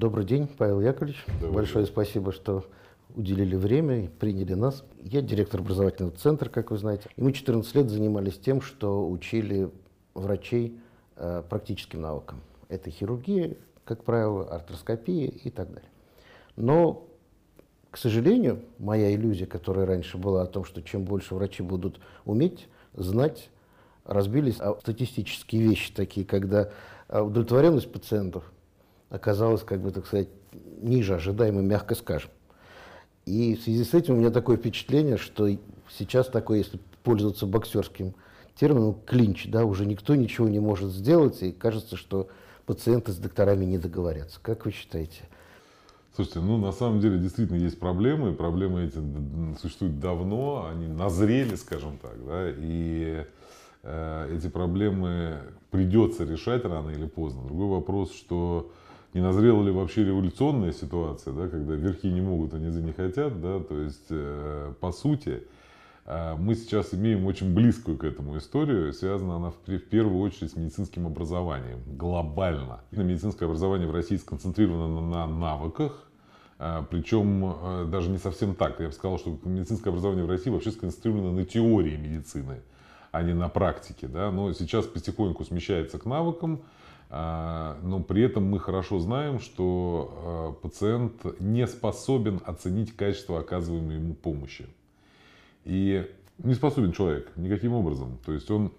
Добрый день, Павел Яковлевич. Добрый Большое день. спасибо, что уделили время и приняли нас. Я директор образовательного центра, как вы знаете. И мы 14 лет занимались тем, что учили врачей э, практическим наукам. Это хирургия, как правило, артроскопия и так далее. Но, к сожалению, моя иллюзия, которая раньше была о том, что чем больше врачи будут уметь, знать, разбились о статистические вещи, такие, когда э, удовлетворенность пациентов оказалась, как бы, так сказать, ниже ожидаемой, мягко скажем. И в связи с этим у меня такое впечатление, что сейчас такое, если пользоваться боксерским термином, клинч, да, уже никто ничего не может сделать, и кажется, что пациенты с докторами не договорятся. Как вы считаете? Слушайте, ну на самом деле действительно есть проблемы, проблемы эти существуют давно, они назрели, скажем так, да, и э, эти проблемы придется решать рано или поздно. Другой вопрос, что не назрела ли вообще революционная ситуация, да, когда верхи не могут, а низы не хотят, да, то есть э, по сути э, мы сейчас имеем очень близкую к этому историю, связана она в, первую очередь с медицинским образованием, глобально. Медицинское образование в России сконцентрировано на, на навыках, э, причем даже не совсем так. Я бы сказал, что медицинское образование в России вообще сконцентрировано на теории медицины, а не на практике. Да? Но сейчас потихоньку смещается к навыкам, но при этом мы хорошо знаем, что а, пациент не способен оценить качество оказываемой ему помощи. И не способен человек никаким образом. То есть он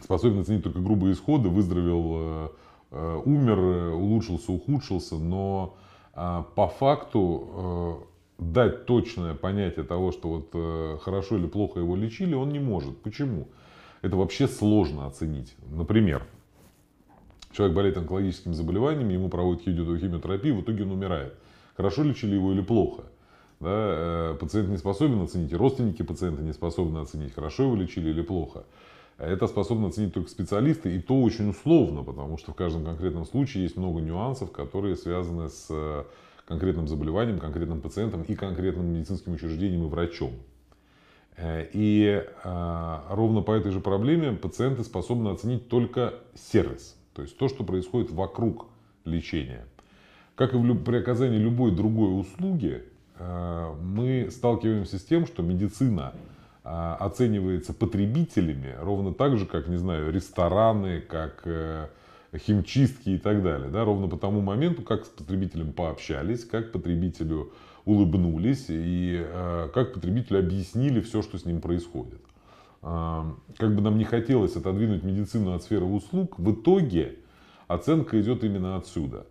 способен оценить только грубые исходы, выздоровел, а, умер, улучшился, ухудшился, но по факту дать точное понятие того, что вот хорошо или плохо его лечили, он не может. Почему? Это вообще сложно оценить. Например, Человек болеет онкологическим заболеванием, ему проводят химиотерапию, в итоге он умирает. Хорошо лечили его или плохо? Да, э, пациент не способен оценить, родственники пациента не способны оценить, хорошо его лечили или плохо. Это способны оценить только специалисты, и то очень условно, потому что в каждом конкретном случае есть много нюансов, которые связаны с э, конкретным заболеванием, конкретным пациентом и конкретным медицинским учреждением и врачом. Э, и ровно по этой же проблеме пациенты способны оценить только сервис. То есть то, что происходит вокруг лечения. Как и при оказании любой другой услуги, э, мы сталкиваемся с тем, что медицина э, оценивается потребителями ровно так же, как, не знаю, рестораны, как э, химчистки и так далее. Да, ровно по тому моменту, как с потребителем пообщались, как потребителю улыбнулись и как потребителю объяснили все, что с ним происходит. А, как бы нам не хотелось отодвинуть медицину от сферы услуг, в итоге оценка идет именно отсюда.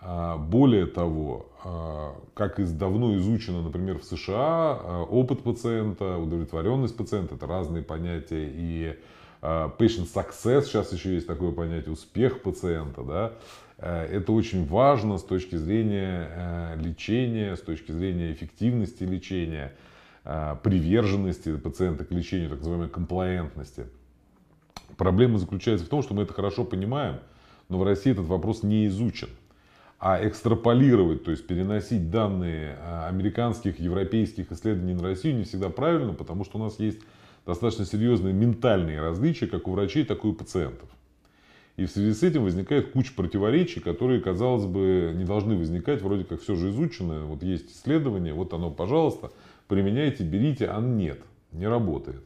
А, более того, а, как и давно изучено, например, в США, опыт пациента, удовлетворенность пациента – это разные понятия. И patient success, сейчас еще есть такое понятие, успех пациента. Да? Это очень важно с точки зрения лечения, с точки зрения эффективности лечения – Э, приверженности пациента к лечению, так называемой комплаентности. Проблема заключается в том, что мы это хорошо понимаем, но в России этот вопрос не изучен. А экстраполировать, то есть переносить данные э, американских, европейских исследований на Россию не всегда правильно, потому что у нас есть достаточно серьезные ментальные различия, как у врачей, так и у пациентов. И в связи с этим возникает куча противоречий, которые, казалось бы, не должны возникать, вроде как все же изучено, вот есть исследование, вот оно, пожалуйста, применяйте, берите, а нет, не работает.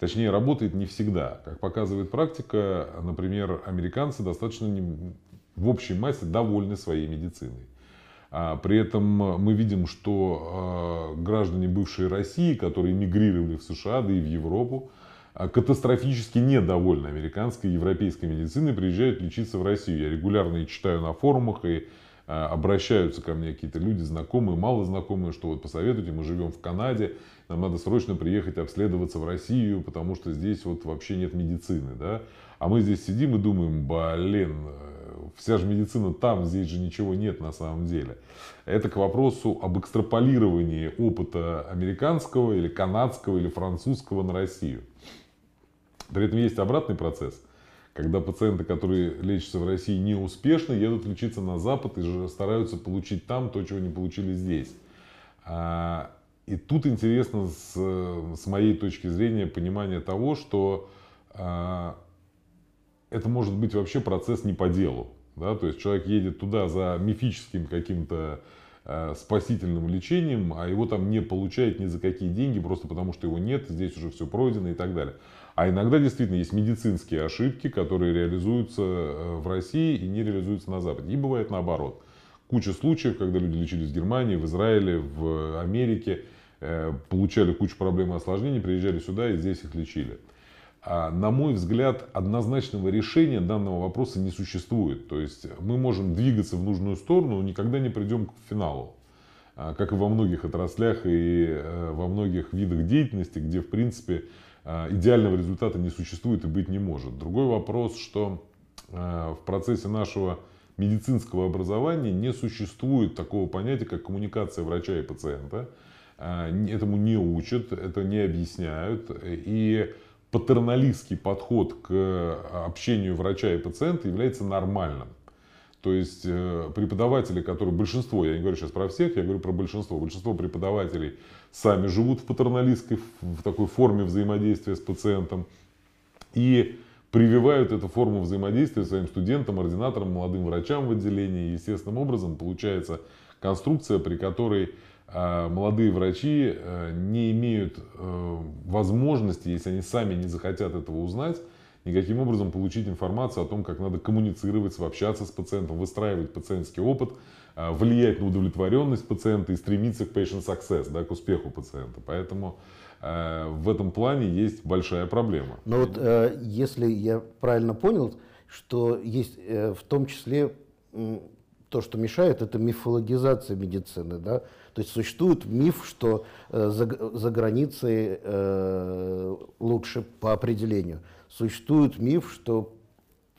Точнее, работает не всегда. Как показывает практика, например, американцы достаточно не, в общей массе довольны своей медициной. А при этом мы видим, что э, граждане бывшей России, которые мигрировали в США, да и в Европу, э, катастрофически недовольны американской и европейской медициной, приезжают лечиться в Россию. Я регулярно читаю на форумах и обращаются ко мне какие-то люди, знакомые, мало знакомые, что вот посоветуйте, мы живем в Канаде, нам надо срочно приехать обследоваться в Россию, потому что здесь вот вообще нет медицины, да. А мы здесь сидим и думаем, блин, э, вся же медицина там, здесь же ничего нет на самом деле. Это к вопросу об экстраполировании опыта американского или канадского или французского на Россию. При этом есть обратный процесс – когда пациенты, которые лечатся в России неуспешно, едут лечиться на Запад и стараются получить там то, чего не получили здесь. А, и тут интересно с, с моей точки зрения понимание того, что а, это может быть вообще процесс не по делу. Да? То есть человек едет туда за мифическим каким-то э, спасительным лечением, а его там не получает ни за какие деньги, просто потому что его нет, здесь уже все пройдено и так далее. А иногда действительно есть медицинские ошибки, которые реализуются э, в России и не реализуются на Западе. И бывает наоборот. Куча случаев, когда люди лечились в Германии, в Израиле, в Америке, э, получали кучу проблем и осложнений, приезжали сюда и здесь их лечили. А, на мой взгляд, однозначного решения данного вопроса не существует. То есть мы можем двигаться в нужную сторону, но никогда не придем к финалу. А, как и во многих отраслях и э, во многих видах деятельности, где, в принципе, идеального результата не существует и быть не может. Другой вопрос, что в процессе нашего медицинского образования не существует такого понятия, как коммуникация врача и пациента. Этому не учат, это не объясняют. И патерналистский подход к общению врача и пациента является нормальным. То есть э, преподаватели, которые, большинство, я не говорю сейчас про всех, я говорю про большинство, большинство преподавателей сами живут в патерналистской, в такой форме взаимодействия с пациентом и прививают эту форму взаимодействия своим студентам, ординаторам, молодым врачам в отделении. Естественным образом получается конструкция, при которой а молодые врачи э, не имеют э, возможности, если они сами не захотят этого узнать, никаким образом получить информацию о том, как надо коммуницировать, общаться с пациентом, выстраивать пациентский опыт, э, влиять на удовлетворенность пациента и стремиться к patient success, да, к успеху пациента. Поэтому в этом плане есть большая проблема. Но вот если я правильно понял, что есть в том числе то, что мешает, это мифологизация медицины, да, то есть существует миф, что э, за, за границей э, лучше по определению. Существует миф, что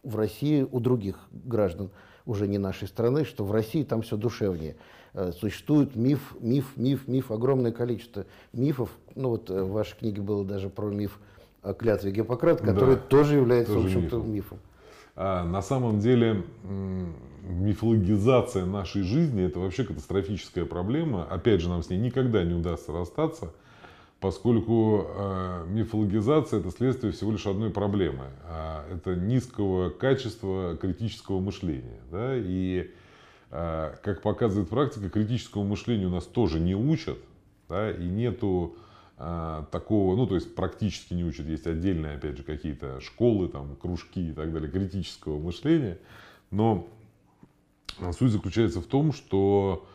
в России у других граждан уже не нашей страны, что в России там все душевнее. Э, существует миф, миф, миф, миф, огромное количество мифов. Ну вот э, в вашей книге было даже про миф о клятве Гиппократа, который да, тоже является, тоже в общем-то, мифом. мифом. А, на самом деле мифологизация нашей жизни это вообще катастрофическая проблема. Опять же, нам с ней никогда не удастся расстаться, поскольку э, мифологизация это следствие всего лишь одной проблемы. Э, это низкого качества критического мышления. Да? И э, как показывает практика, критическому мышлению нас тоже не учат. Да? И нету э, такого, ну то есть практически не учат, есть отдельные, опять же, какие-то школы, там, кружки и так далее, критического мышления. Но Суть заключается в том, что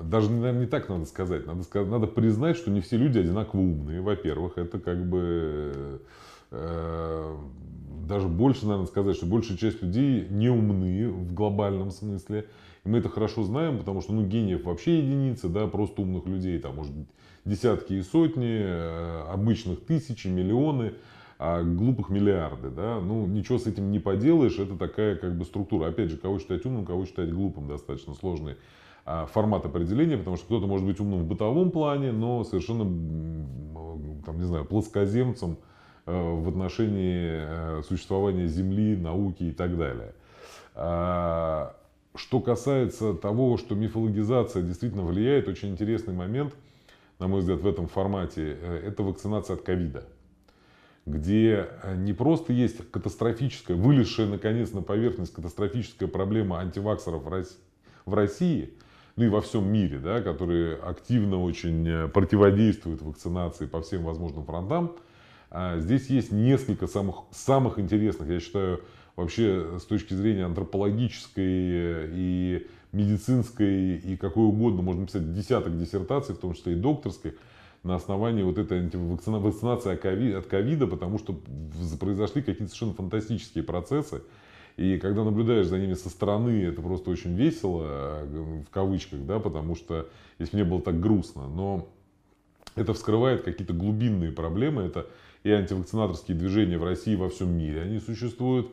даже, наверное, не так надо сказать. Надо, сказать, надо признать, что не все люди одинаково умные, во-первых. Это как бы... Э, даже больше, наверное, сказать, что большая часть людей не умны в глобальном смысле. И мы это хорошо знаем, потому что ну, гениев вообще единицы, да, просто умных людей, там, может быть, десятки и сотни, э, обычных тысячи, миллионы а глупых миллиарды, да, ну ничего с этим не поделаешь, это такая как бы структура. Опять же, кого считать умным, кого считать глупым, достаточно сложный формат определения, потому что кто-то может быть умным в бытовом плане, но совершенно, там, не знаю, плоскоземцем э, в отношении э, существования Земли, науки и так далее. А, что касается того, что мифологизация действительно влияет, очень интересный момент, на мой взгляд, в этом формате, э, это вакцинация от ковида где не просто есть катастрофическая, вылезшая наконец на поверхность катастрофическая проблема антиваксеров в России, ну и во всем мире, да, которые активно очень э, противодействуют вакцинации по всем возможным фронтам. А здесь есть несколько самых, самых интересных, я считаю, вообще с точки зрения антропологической э, и медицинской и какой угодно, можно написать десяток диссертаций, в том числе и докторских, на основании вот этой вакцинации от ковида, потому что произошли какие-то совершенно фантастические процессы. И когда наблюдаешь за ними со стороны, это просто очень весело, в кавычках, да, потому что, если мне было так грустно, но это вскрывает какие-то глубинные проблемы, это и антивакцинаторские движения в России и во всем мире, они существуют,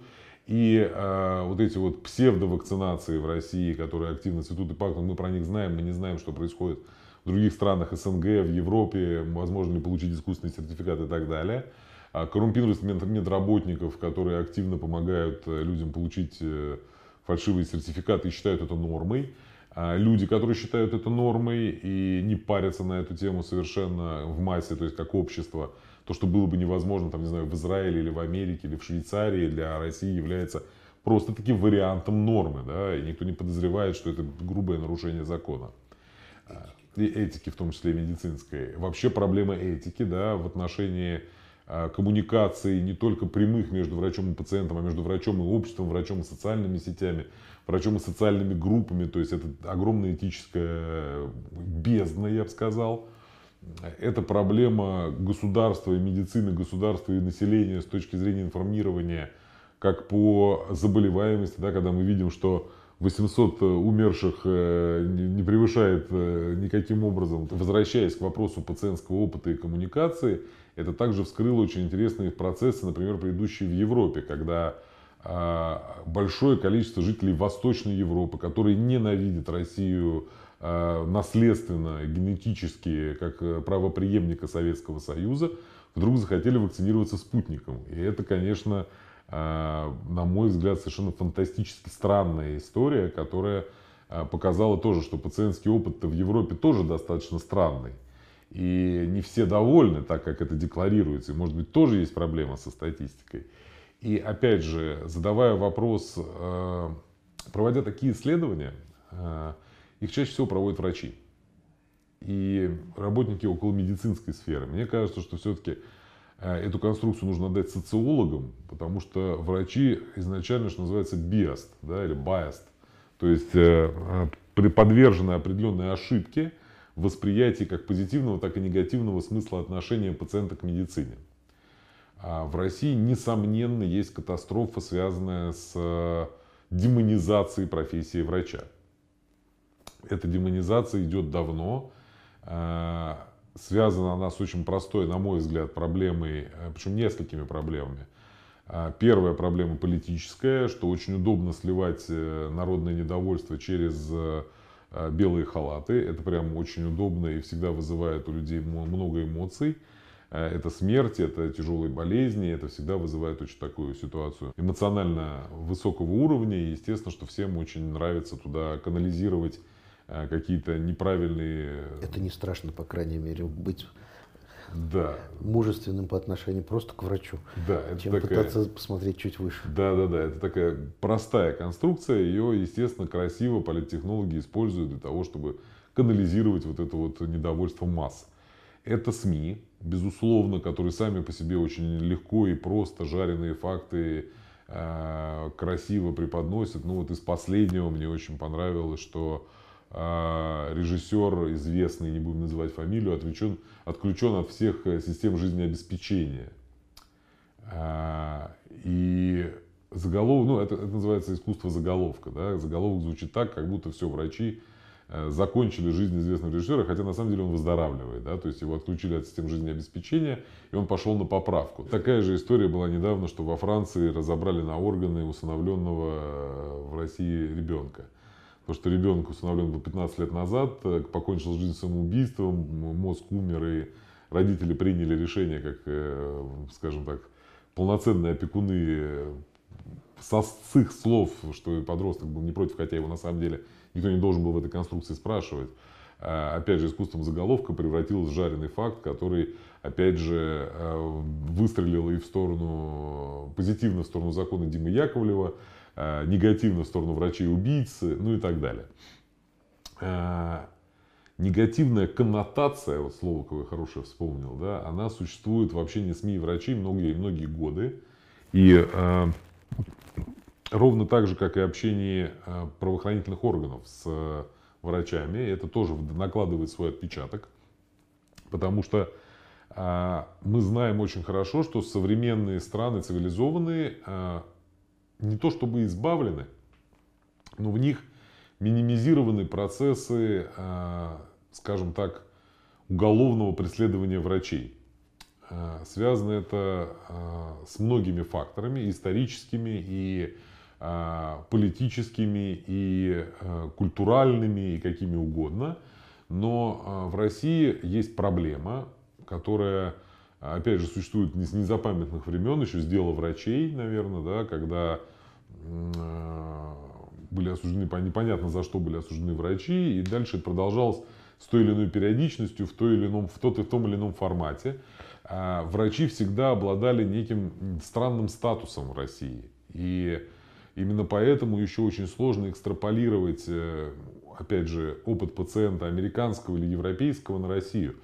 и э, вот эти вот псевдовакцинации в России, которые активно цветут и пахнут, мы про них знаем, мы не знаем, что происходит в других странах СНГ, в Европе, возможно ли получить искусственный сертификат и так далее. А коррумпированность медработников, которые активно помогают э, людям получить э, фальшивые сертификаты и считают это нормой. А люди, которые считают это нормой и не парятся на эту тему совершенно в массе, то есть как общество, то, что было бы невозможно, там, не знаю, в Израиле или в Америке или в Швейцарии, для России является просто таки вариантом нормы, да, и никто не подозревает, что это грубое нарушение закона. И этики, в том числе медицинской. Вообще проблема этики, да, в отношении а, коммуникации не только прямых между врачом и пациентом, а между врачом и обществом, врачом и социальными сетями, врачом и социальными группами. То есть это огромная этическая бездна, я бы сказал. Это проблема государства и медицины, государства и населения с точки зрения информирования как по заболеваемости, да, когда мы видим, что 800 умерших э, не превышает э, никаким образом. Возвращаясь к вопросу пациентского опыта и коммуникации, это также вскрыло очень интересные процессы, например, предыдущие в Европе, когда а, большое количество жителей Восточной Европы, которые ненавидят Россию а, наследственно, генетически, как э, правоприемника Советского Союза, вдруг захотели вакцинироваться спутником. И это, конечно, на мой взгляд, совершенно фантастически странная история, которая показала тоже, что пациентский опыт в Европе тоже достаточно странный. И не все довольны, так как это декларируется. И, может быть, тоже есть проблема со статистикой. И опять же, задавая вопрос, э, проводя такие исследования, э, их чаще всего проводят врачи и работники около медицинской сферы. Мне кажется, что все-таки э, эту конструкцию нужно отдать социологам, потому что врачи изначально, что называется, biased, да, или biased, то есть подвержены определенной ошибке в восприятии как позитивного, так и негативного смысла отношения пациента к медицине. А в России, несомненно, есть катастрофа, связанная с э, демонизацией профессии врача. Эта демонизация идет давно. Э, связана она с очень простой, на мой взгляд, проблемой, э, причем несколькими проблемами. Первая проблема политическая, что очень удобно сливать народное недовольство через белые халаты. Это прям очень удобно и всегда вызывает у людей много эмоций. Э, это смерть, это тяжелые болезни, это всегда вызывает очень такую ситуацию эмоционально высокого уровня. И естественно, что всем очень нравится туда канализировать э, какие-то неправильные... Это не страшно, по крайней мере, быть да. мужественным по отношению просто к врачу, да, это чем такая... пытаться посмотреть чуть выше. Да, да, да. Это такая простая конструкция. Ее, естественно, красиво политтехнологи используют для того, чтобы канализировать вот это вот недовольство масс. Это СМИ, безусловно, которые сами по себе очень легко и просто жареные факты э, красиво преподносят. Ну вот из последнего мне очень понравилось, что э, режиссер известный, не будем называть фамилию, отвлечен, отключен от всех систем жизнеобеспечения. Э, и заголовок, ну это, это называется искусство заголовка, да, заголовок звучит так, как будто все врачи Э, закончили жизнь известного режиссера, хотя на самом деле он выздоравливает, да, то есть его отключили от системы жизнеобеспечения, и он пошел на поправку. Такая же история была недавно, что во Франции разобрали на органы усыновленного э, в России ребенка. Потому что ребенок усыновлен был 15 лет назад, э, покончил жизнь самоубийством, мозг умер, и родители приняли решение, как, скажем так, полноценные опекуны со, с их слов, что подросток был не против, хотя его на самом деле никто не должен был в этой конструкции спрашивать. А, опять же, искусством заголовка превратилось в жареный факт, который, опять же, выстрелил и в сторону, позитивно в сторону закона Димы Яковлева, негативно в сторону врачей-убийцы, ну и так далее. Негативная коннотация, вот слово какое хорошее вспомнил, да, она существует в общении СМИ и врачей многие-многие годы. И Ровно так же, как и общение правоохранительных органов с врачами, это тоже накладывает свой отпечаток, потому что мы знаем очень хорошо, что современные страны цивилизованные не то чтобы избавлены, но в них минимизированы процессы, скажем так, уголовного преследования врачей. Связано это с многими факторами, историческими и а, политическими и а, культуральными и какими угодно. Но а, в России есть проблема, которая, опять же, существует с незапамятных времен, еще с дела врачей, наверное, да, когда были осуждены, непонятно за что были осуждены врачи, и дальше это продолжалось с той или иной периодичностью, в, той или ином, в, тот, в том или ином формате. Врачи всегда обладали неким странным статусом в России. И Именно поэтому еще очень сложно экстраполировать, э, опять же, опыт пациента американского или европейского на Россию.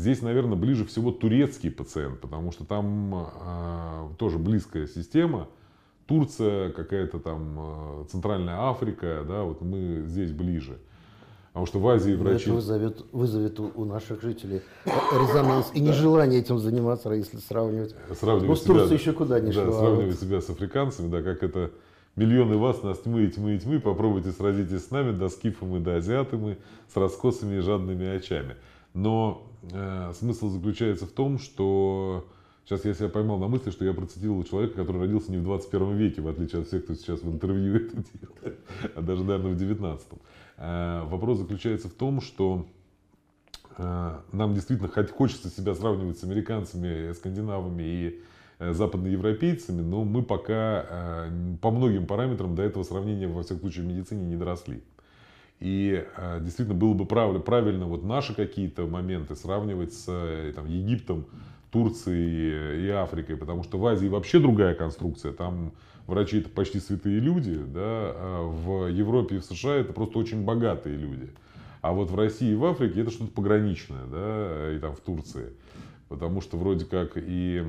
Здесь, наверное, ближе всего турецкий пациент, потому что там э, тоже близкая система. Турция, какая-то там э, Центральная Африка, да, вот мы здесь ближе. Потому что в Азии врачи... Это вызовет, вызовет у, у наших жителей резонанс и нежелание этим заниматься, если сравнивать. Сравнивать ну, с Турцией еще куда не да, шло. Сравнивать вот... себя с африканцами, да, как это миллионы вас, нас тьмы и тьмы и тьмы, попробуйте сразитесь с нами, да скифом и да азиатами, с раскосыми и жадными очами. Но э, смысл заключается в том, что сейчас я себя поймал на мысли, что я процитировал человека, который родился не в 21 веке, в отличие от всех, кто сейчас в интервью это делает, а даже, наверное, в 19. Э, вопрос заключается в том, что э, нам действительно хоть хочется себя сравнивать с американцами, скандинавами и э, западноевропейцами, но мы пока по многим параметрам до этого сравнения, во всяком случае, в медицине не доросли. И действительно было бы правильно вот наши какие-то моменты сравнивать с там, Египтом, Турцией и Африкой, потому что в Азии вообще другая конструкция. Там врачи это почти святые люди, да, а в Европе и в США это просто очень богатые люди. А вот в России и в Африке это что-то пограничное, да, и там в Турции. Потому что вроде как и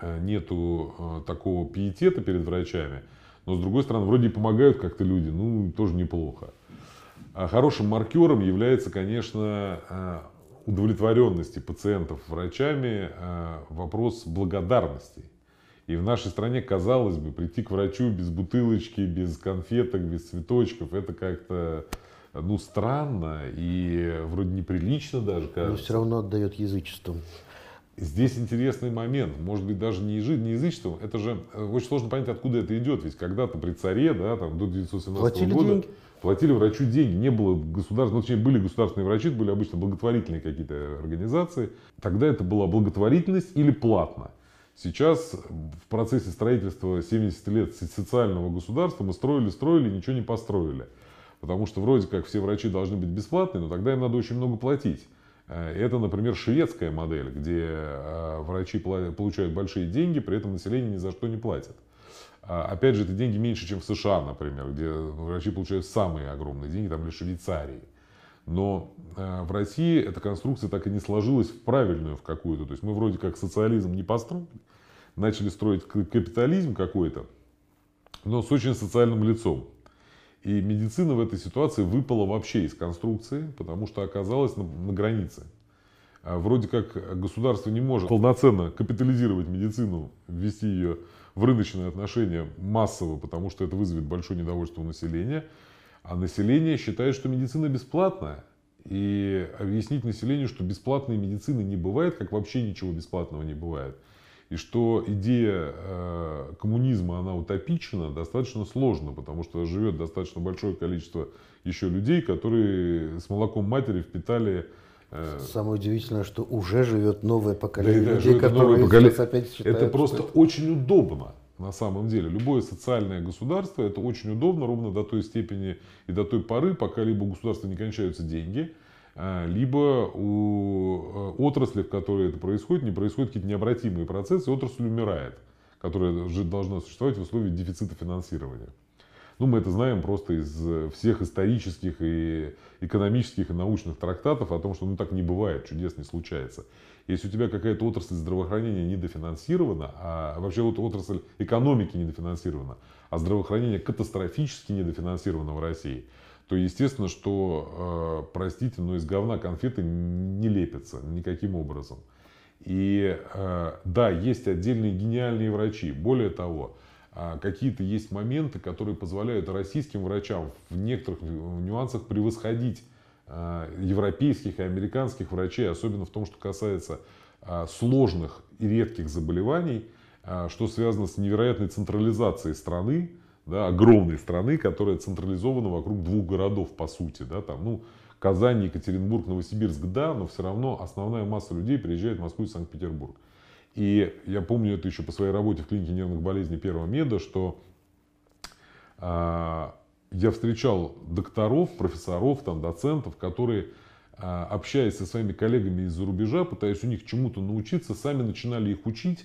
э, нету э, такого пиетета перед врачами, но с другой стороны, вроде и помогают как-то люди, ну, тоже неплохо. А хорошим маркером является, конечно, э, удовлетворенности пациентов врачами вопрос благодарности. И в нашей стране, казалось бы, прийти к врачу без бутылочки, без конфеток, без цветочков, это как-то ну, странно и вроде неприлично даже, кажется. Но все равно отдает язычеством. Здесь интересный момент, может быть, даже не, язы, не язычеством, это же э, очень сложно понять, откуда это идет, ведь когда-то при царе, да, там, до 1917 платили года, деньги. платили врачу деньги, не было государственных, ну, точнее, были государственные врачи, это были обычно благотворительные какие-то организации, тогда это была благотворительность или платно. Сейчас в процессе строительства 70 лет социального государства мы строили, строили, ничего не построили. Потому что вроде как все врачи должны быть бесплатные, но тогда им надо очень много платить. Э, это, например, шведская модель, где э, врачи получают большие деньги, при этом население ни за что не платит. А, опять же, это деньги меньше, чем в США, например, где врачи получают самые огромные деньги, там или Швейцарии. Но э, в России эта конструкция так и не сложилась в правильную в какую-то. То есть мы вроде как социализм не построили, начали строить капитализм какой-то, но с очень социальным лицом. И медицина в этой ситуации выпала вообще из конструкции, потому что оказалась на, на границе. А вроде как государство не может полноценно капитализировать медицину, ввести ее в рыночные отношения массово, потому что это вызовет большое недовольство у населения. А население считает, что медицина бесплатная. И объяснить населению, что бесплатной медицины не бывает, как вообще ничего бесплатного не бывает. И что идея э, коммунизма, она утопична, достаточно сложно, потому что живет достаточно большое количество еще людей, которые с молоком матери впитали э, Самое удивительное, что уже живет новое поколение да, людей, которые поколение. опять считают, Это просто что... очень удобно на самом деле. Любое социальное государство, это очень удобно ровно до той степени и до той поры, пока либо у государства не кончаются деньги, либо у э, отрасли, в которой это происходит, не происходят какие-то необратимые процессы, отрасль умирает, которая же должна существовать в условиях дефицита финансирования. Ну, мы это знаем просто из всех исторических и экономических и научных трактатов о том, что ну так не бывает, чудес не случается. Если у тебя какая-то отрасль здравоохранения недофинансирована, а вообще вот отрасль экономики недофинансирована, а здравоохранение катастрофически недофинансировано в России, то естественно, что, э, простите, но из говна конфеты не лепятся никаким образом. И э, да, есть отдельные гениальные врачи. Более того, э, какие-то есть моменты, которые позволяют российским врачам в некоторых нюансах превосходить европейских и американских врачей, особенно в том, что касается сложных и редких заболеваний, что связано с невероятной централизацией страны, да, огромной страны, которая централизована вокруг двух городов, по сути. Да, там, ну, Казань, Екатеринбург, Новосибирск, да, но все равно основная масса людей приезжает в Москву и Санкт-Петербург. И я помню это еще по своей работе в клинике нервных болезней первого меда, что э, я встречал докторов, профессоров, там, доцентов, которые, э, общаясь со своими коллегами из-за рубежа, пытаясь у них чему-то научиться, сами начинали их учить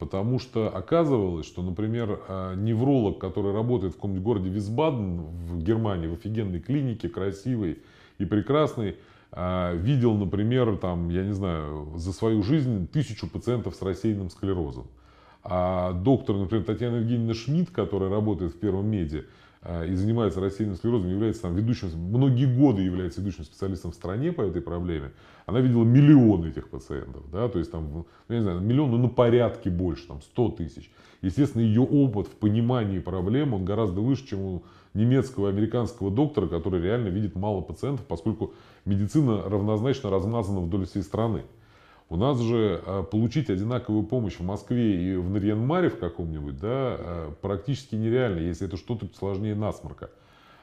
Потому что оказывалось, что, например, э, невролог, который работает в каком-нибудь городе Висбаден в Германии, в офигенной клинике, красивой и прекрасной, э, видел, например, там, я не знаю, за свою жизнь тысячу пациентов с рассеянным склерозом. А доктор, например, Татьяна Евгеньевна Шмидт, которая работает в Первом меди, и занимается рассеянным склерозом, является там ведущим, многие годы является ведущим специалистом в стране по этой проблеме, она видела миллионы этих пациентов, да, то есть там, ну, я не знаю, миллион, ну, на порядке больше, там, 100 тысяч. Естественно, ее опыт в понимании проблем, он гораздо выше, чем у немецкого, американского доктора, который реально видит мало пациентов, поскольку медицина равнозначно размазана вдоль всей страны. У нас же а, получить одинаковую помощь в Москве и в Нарьян-Маре в каком-нибудь, да, а, практически нереально, если это что-то сложнее насморка.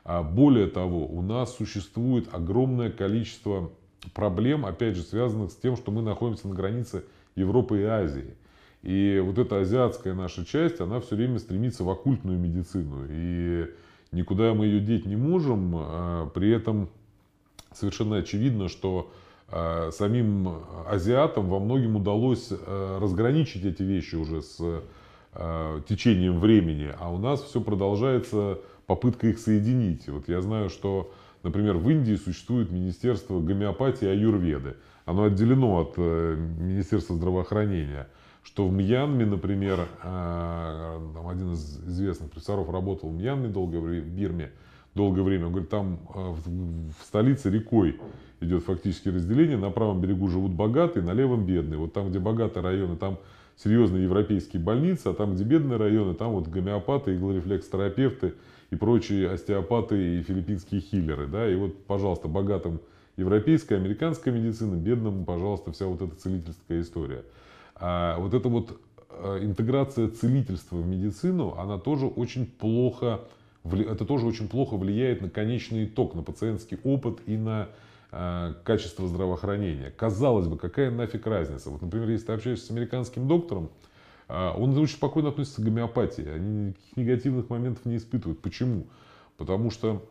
А более того, у нас существует огромное количество проблем, опять же, связанных с тем, что мы находимся на границе Европы и Азии. И вот эта азиатская наша часть, она все время стремится в оккультную медицину. И никуда мы ее деть не можем. При этом совершенно очевидно, что самим азиатам во многом удалось э, разграничить эти вещи уже с э, течением времени, а у нас все продолжается попытка их соединить. Вот я знаю, что, например, в Индии существует Министерство гомеопатии и аюрведы. Оно отделено от Министерства здравоохранения. Что в Мьянме, например, там один из известных профессоров работал в Мьянме долгое время, в Бирме долгое время. Он говорит, там в столице рекой идет фактически разделение. На правом берегу живут богатые, на левом бедные. Вот там, где богатые районы, там серьезные европейские больницы, а там, где бедные районы, там вот гомеопаты, иглорефлекс-терапевты и прочие остеопаты и филиппинские хиллеры. Да? И вот, пожалуйста, богатым европейская, американская медицина, бедным, пожалуйста, вся вот эта целительская история. А вот эта вот э, интеграция целительства в медицину, она тоже очень плохо, это тоже очень плохо влияет на конечный итог, на пациентский опыт и на Э, качество здравоохранения. Казалось бы, какая нафиг разница? Вот, например, если ты общаешься с американским доктором, э, он очень спокойно относится к гомеопатии. Они никаких негативных моментов не испытывают. Почему? Потому что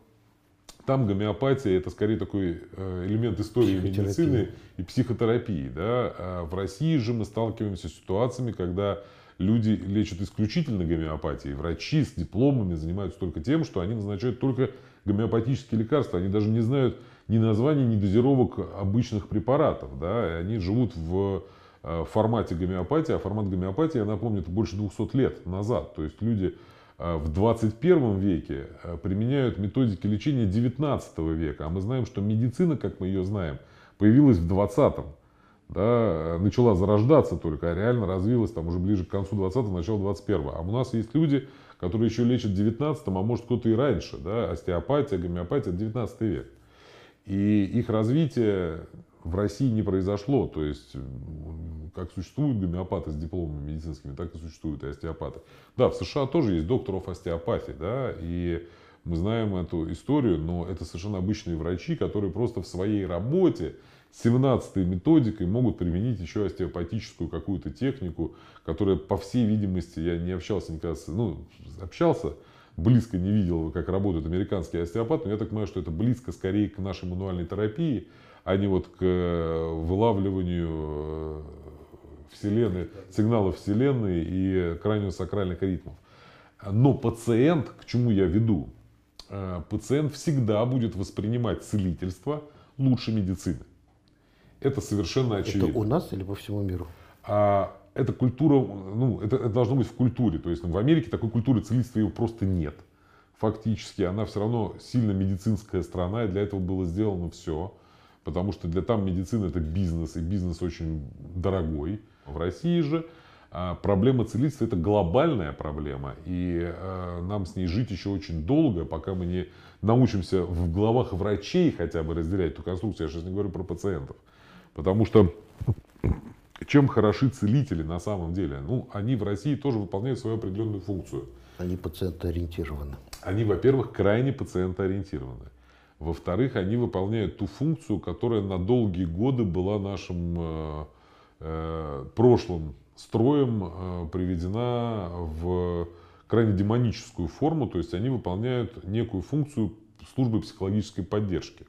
там гомеопатия это скорее такой э, элемент истории медицины и психотерапии. Да? А в России же мы сталкиваемся с ситуациями, когда люди лечат исключительно гомеопатией. Врачи с дипломами занимаются только тем, что они назначают только гомеопатические лекарства. Они даже не знают, ни названий, ни дозировок обычных препаратов. Да? И они живут в э, формате гомеопатии, а формат гомеопатии, я напомню, это больше 200 лет назад. То есть люди э, в 21 веке э, применяют методики лечения 19 века. А мы знаем, что медицина, как мы ее знаем, появилась в 20 да, начала зарождаться только, а реально развилась там уже ближе к концу 20-го, началу 21-го. А у нас есть люди, которые еще лечат в 19 а может кто-то и раньше. Да? Остеопатия, гомеопатия, 19 век. И их развитие в России не произошло. То есть, как существуют гомеопаты с дипломами медицинскими, так и существуют и остеопаты. Да, в США тоже есть докторов остеопатии, да, и мы знаем эту историю, но это совершенно обычные врачи, которые просто в своей работе 17-й методикой могут применить еще остеопатическую какую-то технику, которая, по всей видимости, я не общался никогда, с, ну, общался, близко не видел, как работают американские остеопаты, но я так понимаю, что это близко скорее к нашей мануальной терапии, а не вот к э, вылавливанию э, вселенной, сигналов вселенной и краниосакральных ритмов. Но пациент, к чему я веду, э, пациент всегда будет воспринимать целительство лучше медицины. Это совершенно очевидно. Это у нас или по всему миру? А эта культура, ну, это, это должно быть в культуре. То есть в Америке такой культуры целительства его просто нет. Фактически она все равно сильно медицинская страна, и для этого было сделано все. Потому что для там медицина это бизнес, и бизнес очень дорогой. В России же а, проблема целительства это глобальная проблема, и а, нам с ней жить еще очень долго, пока мы не научимся в головах врачей хотя бы разделять эту конструкцию. Я сейчас не говорю про пациентов. Потому что чем хороши целители на самом деле? Ну, они в России тоже выполняют свою определенную функцию. Они пациентоориентированы. Они, во-первых, крайне пациентоориентированы. Во-вторых, они выполняют ту функцию, которая на долгие годы была нашим э, э, прошлым строем э, приведена в крайне демоническую форму, то есть они выполняют некую функцию службы психологической поддержки.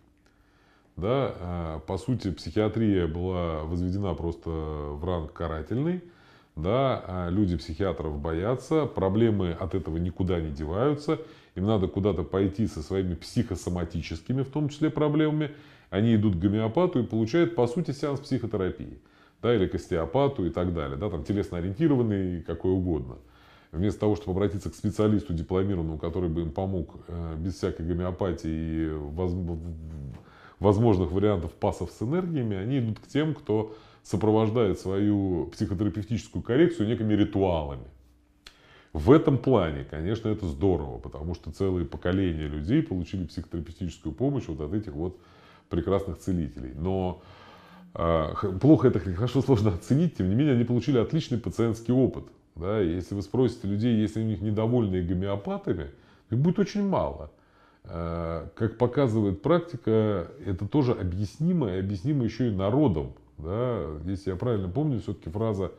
Да, а, по сути, психиатрия была возведена просто в ранг карательный, да, а люди психиатров боятся, проблемы от этого никуда не деваются, им надо куда-то пойти со своими психосоматическими, в том числе, проблемами, они идут к гомеопату и получают, по сути, сеанс психотерапии, да, или к остеопату и так далее, да, там телесно-ориентированный, какой угодно. Вместо того, чтобы обратиться к специалисту дипломированному, который бы им помог э, без всякой гомеопатии и возможных вариантов пасов с энергиями, они идут к тем, кто сопровождает свою психотерапевтическую коррекцию некими ритуалами. В этом плане, конечно, это здорово, потому что целые поколения людей получили психотерапевтическую помощь вот от этих вот прекрасных целителей. Но э, плохо это хорошо сложно оценить, тем не менее они получили отличный пациентский опыт. Да? Если вы спросите людей, если у них недовольны гомеопатами, их будет очень мало. Э, как показывает практика, это тоже объяснимо и объяснимо еще и народом. Да? Если я правильно помню, все-таки фраза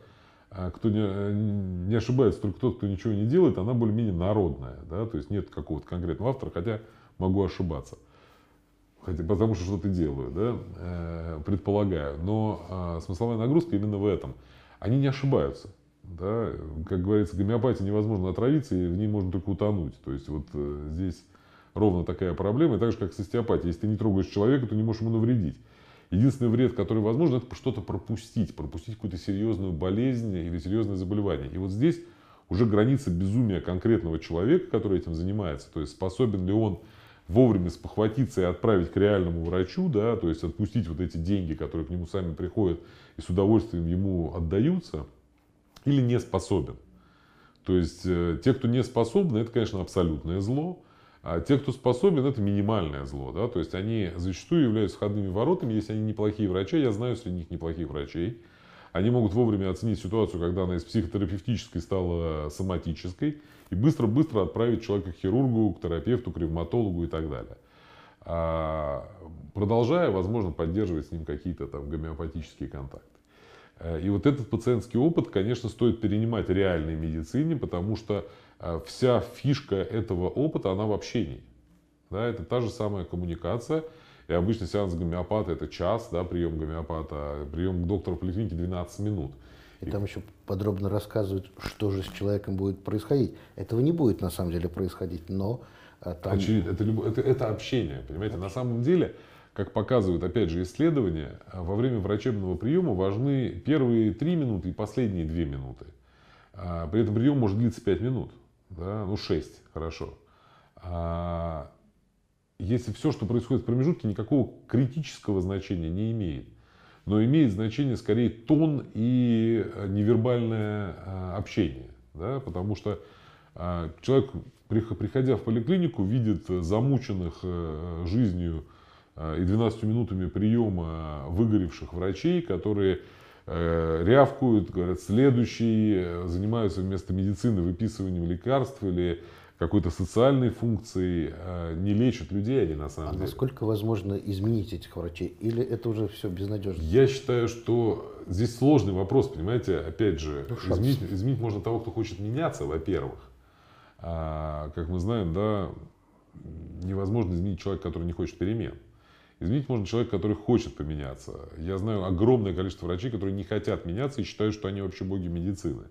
«А кто не, не ошибается, только тот, кто ничего не делает, она более-менее народная. Да? То есть нет какого-то конкретного автора, хотя могу ошибаться. Хотя, потому что что-то делаю, да? э, предполагаю. Но э, смысловая нагрузка именно в этом. Они не ошибаются. Да? Как говорится, гомеопатия невозможно отравиться, и в ней можно только утонуть. То есть вот э, здесь ровно такая проблема, и так же, как с остеопатией. Если ты не трогаешь человека, то не можешь ему навредить. Единственный вред, который возможен, это что-то пропустить, пропустить какую-то серьезную болезнь или серьезное заболевание. И вот здесь уже граница безумия конкретного человека, который этим занимается. То есть способен ли он вовремя спохватиться и отправить к реальному врачу, да, то есть отпустить вот эти деньги, которые к нему сами приходят и с удовольствием ему отдаются, или не способен. То есть э, те, кто не способны, это, конечно, абсолютное зло. А те, кто способен, это минимальное зло. Да? То есть они зачастую являются входными воротами, если они неплохие врачи, я знаю среди них неплохих врачей. Они могут вовремя оценить ситуацию, когда она из психотерапевтической стала соматической, и быстро-быстро отправить человека к хирургу, к терапевту, к ревматологу и так далее. А продолжая, возможно, поддерживать с ним какие-то там гомеопатические контакты. Э, и вот этот пациентский опыт, конечно, стоит перенимать реальной медицине, потому что э, вся фишка этого опыта, она в общении. Да, это та же самая коммуникация. И обычно сеанс гомеопата это час, да, прием гомеопата, а прием к доктору в поликлинике 12 минут. И, и там еще подробно рассказывают, что же с человеком будет происходить. Этого не будет на самом деле происходить, но э, там... Очевидно, это, это, это общение, понимаете. На самом деле как показывают, опять же, исследования, во время врачебного приема важны первые 3 минуты и последние 2 минуты. А, при этом прием может длиться 5 минут, да, ну 6, хорошо. А, если все, что происходит в промежутке, никакого критического значения не имеет, но имеет значение скорее тон и невербальное а, общение, да, потому что человек, приходя в поликлинику, видит замученных э, жизнью Э, и 12 минутами приема выгоревших врачей, которые э, рявкают, говорят, следующий, э, занимаются вместо медицины выписыванием лекарств или какой-то социальной функцией, не лечат людей они на самом а деле. насколько возможно изменить этих врачей? Или это уже все безнадежно? Я считаю, что здесь сложный вопрос, понимаете, опять же, ну, изменить, изменить можно того, кто хочет меняться, во-первых. А, как мы знаем, да, невозможно изменить человека, который не хочет перемен. Изменить можно человека, который хочет поменяться. Я знаю огромное количество врачей, которые не хотят меняться и считают, что они вообще боги медицины.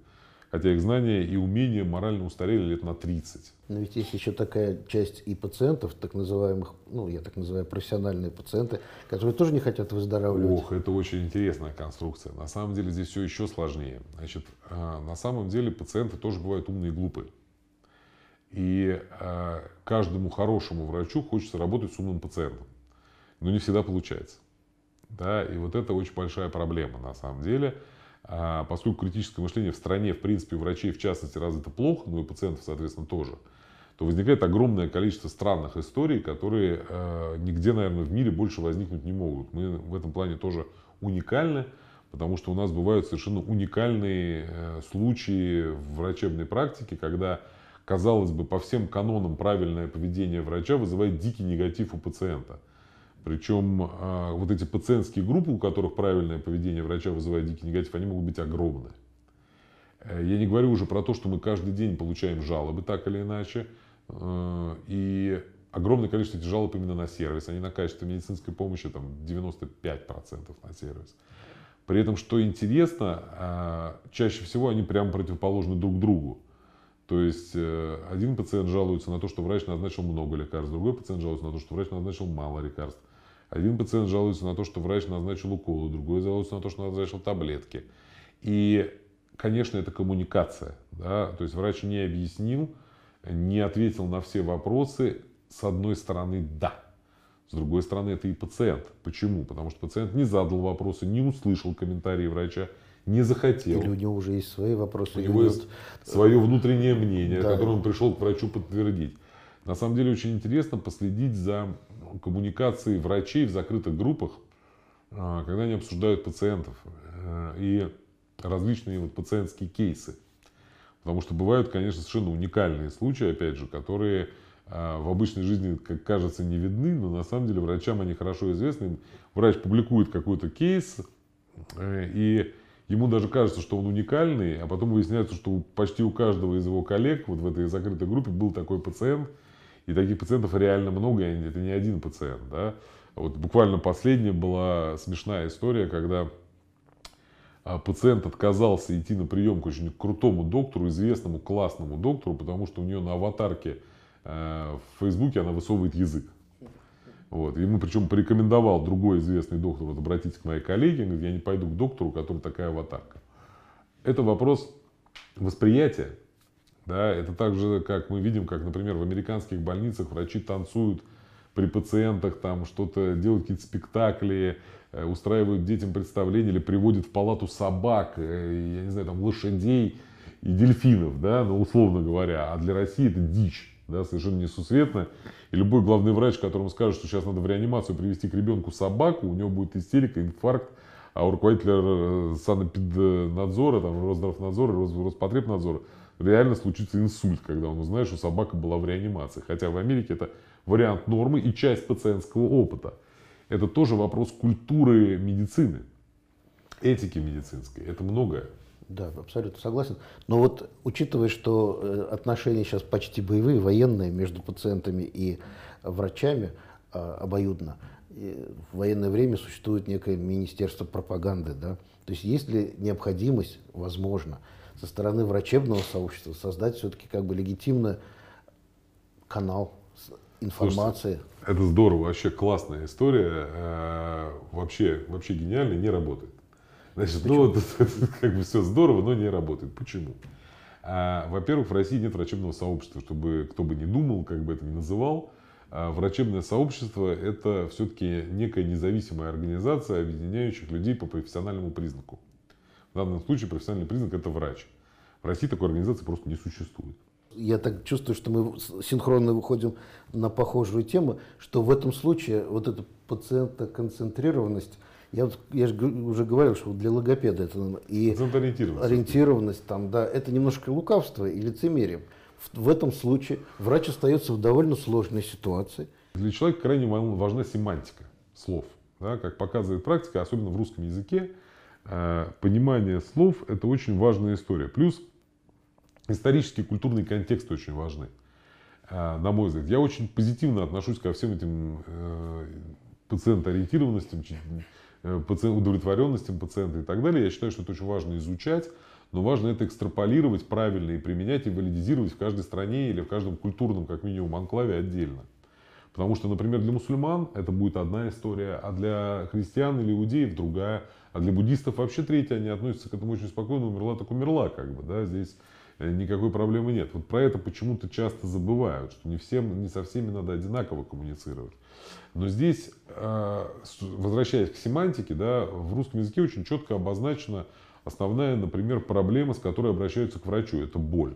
Хотя их знания и умения морально устарели лет на 30. Но ведь есть еще такая часть и пациентов, так называемых, ну, я так называю, профессиональные пациенты, которые тоже не хотят выздоравливать. Ох, это очень интересная конструкция. На самом деле здесь все еще сложнее. Значит, а, на самом деле пациенты тоже бывают умные и глупые. И а, каждому хорошему врачу хочется работать с умным пациентом но не всегда получается. Да, и вот это очень большая проблема на самом деле. А, поскольку критическое мышление в стране, в принципе, у врачей в частности развито плохо, ну и пациентов, соответственно, тоже, то возникает огромное количество странных историй, которые э, нигде, наверное, в мире больше возникнуть не могут. Мы в этом плане тоже уникальны, потому что у нас бывают совершенно уникальные э, случаи в врачебной практике, когда, казалось бы, по всем канонам правильное поведение врача вызывает дикий негатив у пациента. Причем а, вот эти пациентские группы, у которых правильное поведение врача вызывает дикий негатив, они могут быть огромны. Э, я не говорю уже про то, что мы каждый день получаем жалобы так или иначе. Э, и огромное количество этих жалоб именно на сервис, а не на качество медицинской помощи, там 95% на сервис. При этом, что интересно, а, чаще всего они прямо противоположны друг другу. То есть э, один пациент жалуется на то, что врач назначил много лекарств, другой пациент жалуется на то, что врач назначил мало лекарств. Один пациент жалуется на то, что врач назначил уколы, другой жалуется на то, что назначил таблетки. И, конечно, это коммуникация. Да? То есть врач не объяснил, не ответил на все вопросы. С одной стороны, да. С другой стороны, это и пациент. Почему? Потому что пациент не задал вопросы, не услышал комментарии врача, не захотел. Или у него уже есть свои вопросы. У него есть свое внутреннее мнение, да. которое он пришел к врачу подтвердить. На самом деле очень интересно последить за коммуникацией врачей в закрытых группах, а, когда они обсуждают пациентов э, и различные вот пациентские кейсы. Потому что бывают, конечно, совершенно уникальные случаи, опять же, которые а, в обычной жизни, как кажется, не видны, но на самом деле врачам они хорошо известны. Врач публикует какой-то кейс, э, и ему даже кажется, что он уникальный, а потом выясняется, что почти у каждого из его коллег вот в этой закрытой группе был такой пациент, и таких пациентов реально много, и это не один пациент. Да? Вот буквально последняя была смешная история, когда а, пациент отказался идти на прием к очень крутому доктору, известному классному доктору, потому что у нее на аватарке Э, в Фейсбуке она высовывает язык. Вот. Ему причем порекомендовал другой известный доктор, вот обратитесь к моей коллеге, говорит, я не пойду к доктору, у которого такая аватарка. Это вопрос восприятия. Да? Это так же, как мы видим, как, например, в американских больницах врачи танцуют при пациентах, там что-то делают какие-то спектакли, э, устраивают детям представления или приводят в палату собак, э, я не знаю, там лошадей и дельфинов, да, ну, условно говоря. А для России это дичь да, совершенно несусветно. И любой главный врач, которому скажет, что сейчас надо в реанимацию привести к ребенку собаку, у него будет истерика, инфаркт, а у руководителя э, санэпиднадзора, там, Росздравнадзора, Роспотребнадзора реально случится инсульт, когда он узнает, что собака была в реанимации. Хотя в Америке это вариант нормы и часть пациентского опыта. Это тоже вопрос культуры медицины, этики медицинской. Это многое. Да, абсолютно согласен. Но вот учитывая, что э, отношения сейчас почти боевые, военные между пациентами и врачами а, обоюдно, в военное время существует некое министерство пропаганды, да? То есть есть ли необходимость, возможно, со стороны врачебного сообщества создать все-таки как бы легитимный канал информации? Слушайте, это здорово, вообще классная история, э, вообще, вообще гениально, не работает. Значит, ну вот как бы все здорово, но не работает. Почему? А, во-первых, в России нет врачебного сообщества, чтобы кто бы ни думал, как бы это ни называл. А врачебное сообщество – это все-таки некая независимая организация, объединяющих людей по профессиональному признаку. В данном случае профессиональный признак – это врач. В России такой организации просто не существует. Я так чувствую, что мы синхронно выходим на похожую тему, что в этом случае вот эта пациентоконцентрированность я, я же уже говорил, что для логопеда это и ориентированность. ориентированность там, да, это немножко лукавство и лицемерие. В, в этом случае врач остается в довольно сложной ситуации. Для человека крайне важна семантика слов. Да, как показывает практика, особенно в русском языке, понимание слов – это очень важная история. Плюс исторический культурный контекст очень важны, э, на мой взгляд. Я очень позитивно отношусь ко всем этим э, пациентоориентированностям, Э, удовлетворенностям пациента и так далее. Я считаю, что это очень важно изучать, но важно это экстраполировать правильно и применять и валидизировать в каждой стране или в каждом культурном, как минимум, анклаве отдельно. Потому что, например, для мусульман это будет одна история, а для христиан или иудеев другая, а для буддистов вообще третья, они относятся к этому очень спокойно, умерла так умерла, как бы, да, здесь э, никакой проблемы нет. Вот про это почему-то часто забывают, что не, всем, не со всеми надо одинаково коммуницировать. Но здесь, э, возвращаясь к семантике, да, в русском языке очень четко обозначена основная, например, проблема, с которой обращаются к врачу. Это боль.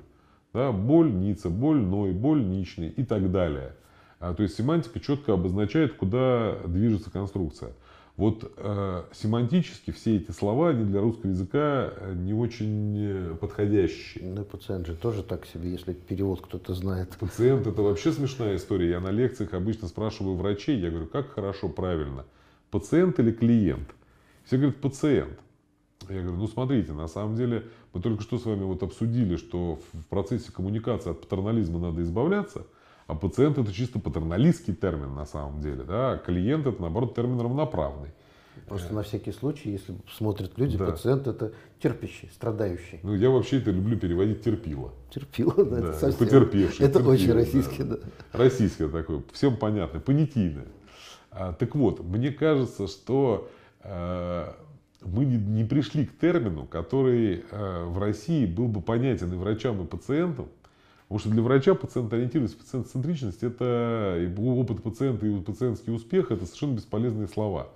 Да, больница, больной, больничный и так далее. А, то есть семантика четко обозначает, куда движется конструкция. Вот э, семантически все эти слова, они для русского языка э, не очень э, подходящие. Ну, пациент же тоже так себе, если перевод кто-то знает. Пациент это вообще смешная история. Я на лекциях обычно спрашиваю врачей, я говорю, как хорошо, правильно, пациент или клиент? Все говорят, пациент. Я говорю, ну смотрите, на самом деле мы только что с вами вот обсудили, что в процессе коммуникации от патернализма надо избавляться – а пациент это чисто патерналистский термин на самом деле. Да? А клиент это наоборот термин равноправный. Просто на всякий случай, если смотрят люди, Да. пациент это терпящий, страдающий. Ну, я вообще это люблю переводить терпило. Терпило, да, Да, это совсем. потерпевший, Это очень терпило, российский, да. Российское такое, всем понятно, понятийное. А, так вот, мне кажется, что э, мы не, не пришли к термину, который э, в России был бы понятен и врачам, и пациентам. Потому что для врача пациент-ориентированность, пациент-центричность – это и опыт пациента и пациентский успех – это совершенно бесполезные слова.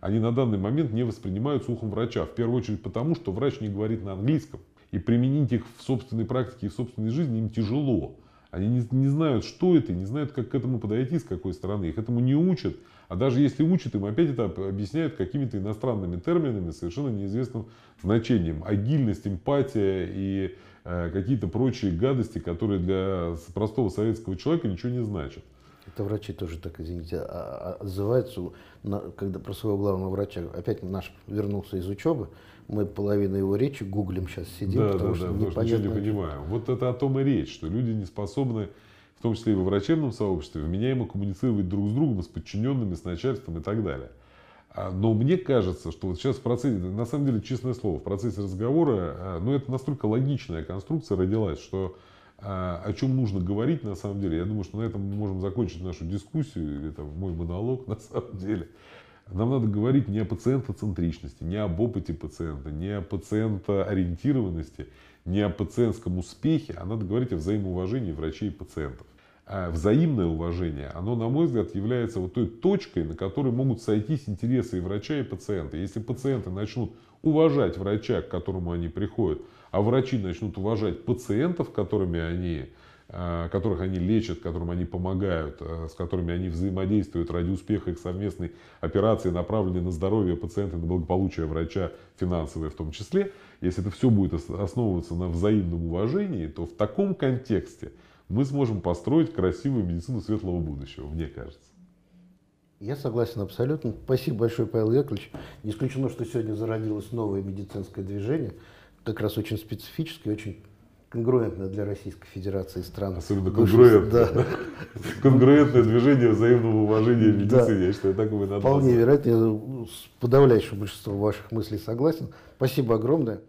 Они на данный момент не воспринимаются ухом врача. В первую очередь потому, что врач не говорит на английском. И применить их в собственной практике и в собственной жизни им тяжело. Они не, не знают, что это, не знают, как к этому подойти, с какой стороны. Их этому не учат. А даже если учат, им опять это объясняют какими-то иностранными терминами, совершенно неизвестным значением. Агильность, эмпатия и какие-то прочие гадости, которые для простого советского человека ничего не значат. Это врачи тоже так, извините, а- а- отзываются, когда про своего главного врача, опять наш вернулся из учебы, мы половину его речи гуглим сейчас сидим, да, потому да, что да, потому что ничего не непонятно. понимаем. Вот это о том и речь, что люди не способны, в том числе и во врачебном сообществе, вменяемо коммуницировать друг с другом, с подчиненными, с начальством и так далее. А, Но мне кажется, что вот сейчас в процессе, на самом деле, честное слово, в процессе разговора, а, ну это настолько логичная конструкция родилась, что а, о чем нужно говорить на самом деле. Я думаю, что на этом мы можем закончить нашу дискуссию, или там мой монолог на самом деле. Нам надо говорить не о пациентоцентричности, не об опыте пациента, не о пациентоориентированности, не о пациентском успехе, а надо говорить о взаимоуважении врачей и пациентов. А взаимное уважение, оно, на мой взгляд, является вот той точкой, на которой могут сойтись интересы и врача, и пациента. Если пациенты начнут уважать врача, к которому они приходят, а врачи начнут уважать пациентов, которыми они, э, которых они лечат, которым они помогают, э, с которыми они взаимодействуют ради успеха их совместной операции, направленной на здоровье пациента, на благополучие врача, финансовое в том числе, если это все будет ос- основываться на взаимном уважении, то в таком контексте мы сможем построить красивую медицину светлого будущего, мне кажется. Я согласен абсолютно. Спасибо большое, Павел Яковлевич. Не исключено, что сегодня зародилось новое медицинское движение, как раз очень специфическое, очень конгруентное для Российской Федерации и стран. Особенно конгруентное. Да, Конгруентное движение взаимного уважения в Да. медицине. Я считаю, так и надо вполне вероятно. Я с подавляющим большинством ваших мыслей согласен. Спасибо огромное.